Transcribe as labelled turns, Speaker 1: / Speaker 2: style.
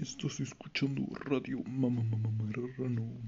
Speaker 1: Estás escuchando Radio Mamá Mamá Marrano.